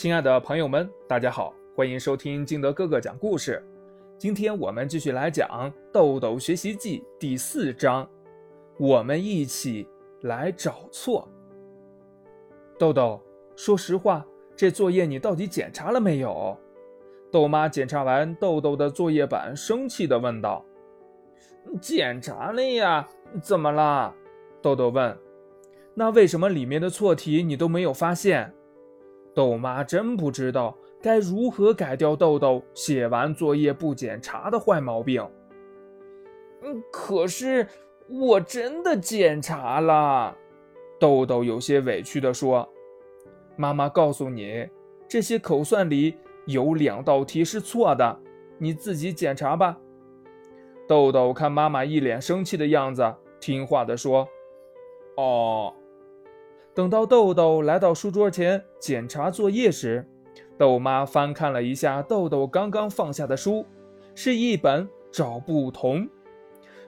亲爱的朋友们，大家好，欢迎收听金德哥哥讲故事。今天我们继续来讲《豆豆学习记》第四章，我们一起来找错。豆豆，说实话，这作业你到底检查了没有？豆妈检查完豆豆的作业本，生气地问道：“检查了呀，怎么啦？”豆豆问。“那为什么里面的错题你都没有发现？”豆妈真不知道该如何改掉豆豆写完作业不检查的坏毛病。嗯，可是我真的检查了。豆豆有些委屈地说：“妈妈告诉你，这些口算里有两道题是错的，你自己检查吧。”豆豆看妈妈一脸生气的样子，听话地说：“哦。”等到豆豆来到书桌前检查作业时，豆妈翻看了一下豆豆刚刚放下的书，是一本《找不同》。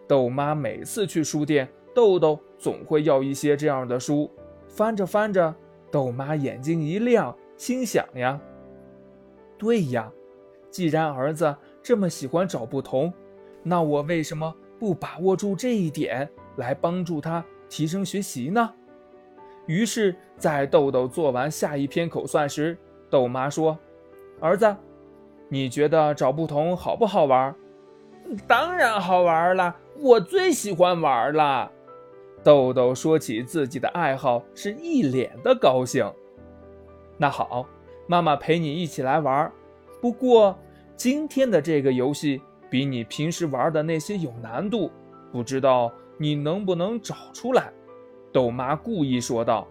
豆妈每次去书店，豆豆总会要一些这样的书。翻着翻着，豆妈眼睛一亮，心想呀：“对呀，既然儿子这么喜欢找不同，那我为什么不把握住这一点，来帮助他提升学习呢？”于是，在豆豆做完下一篇口算时，豆妈说：“儿子，你觉得找不同好不好玩？”“当然好玩了，我最喜欢玩了。”豆豆说起自己的爱好，是一脸的高兴。那好，妈妈陪你一起来玩。不过，今天的这个游戏比你平时玩的那些有难度，不知道你能不能找出来。豆妈故意说道：“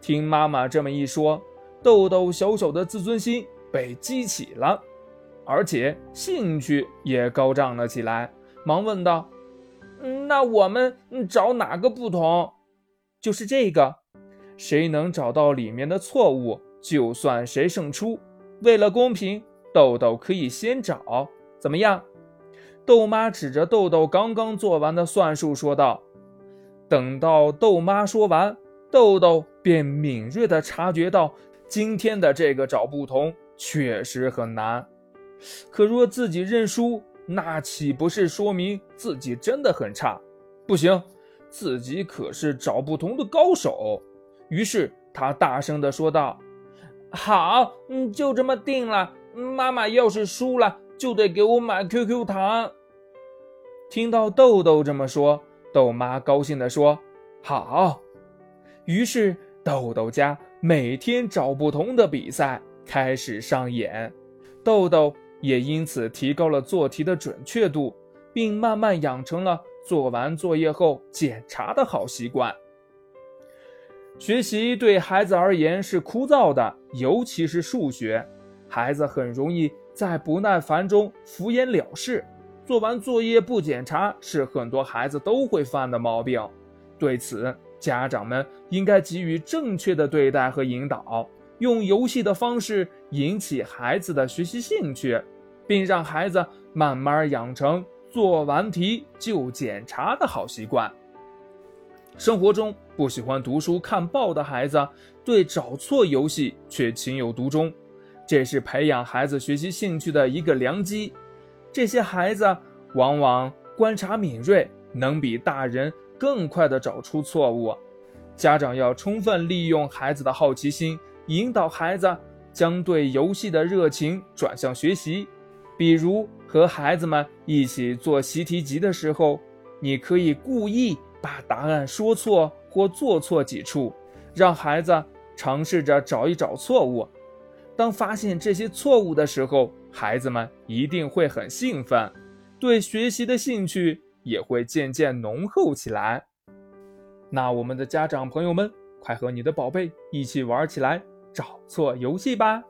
听妈妈这么一说，豆豆小小的自尊心被激起了，而且兴趣也高涨了起来，忙问道：‘那我们找哪个不同？’就是这个，谁能找到里面的错误，就算谁胜出。为了公平，豆豆可以先找，怎么样？”豆妈指着豆豆刚刚做完的算术说道。等到豆妈说完，豆豆便敏锐地察觉到，今天的这个找不同确实很难。可若自己认输，那岂不是说明自己真的很差？不行，自己可是找不同的高手。于是他大声地说道：“好，嗯，就这么定了。妈妈要是输了，就得给我买 QQ 糖。”听到豆豆这么说。豆妈高兴地说：“好。”于是豆豆家每天找不同的比赛开始上演，豆豆也因此提高了做题的准确度，并慢慢养成了做完作业后检查的好习惯。学习对孩子而言是枯燥的，尤其是数学，孩子很容易在不耐烦中敷衍了事。做完作业不检查是很多孩子都会犯的毛病，对此家长们应该给予正确的对待和引导，用游戏的方式引起孩子的学习兴趣，并让孩子慢慢养成做完题就检查的好习惯。生活中不喜欢读书看报的孩子，对找错游戏却情有独钟，这是培养孩子学习兴趣的一个良机。这些孩子往往观察敏锐，能比大人更快地找出错误。家长要充分利用孩子的好奇心，引导孩子将对游戏的热情转向学习。比如和孩子们一起做习题集的时候，你可以故意把答案说错或做错几处，让孩子尝试着找一找错误。当发现这些错误的时候，孩子们一定会很兴奋，对学习的兴趣也会渐渐浓厚起来。那我们的家长朋友们，快和你的宝贝一起玩起来找错游戏吧！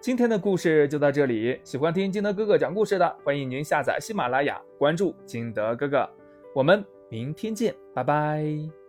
今天的故事就到这里，喜欢听金德哥哥讲故事的，欢迎您下载喜马拉雅，关注金德哥哥。我们明天见，拜拜。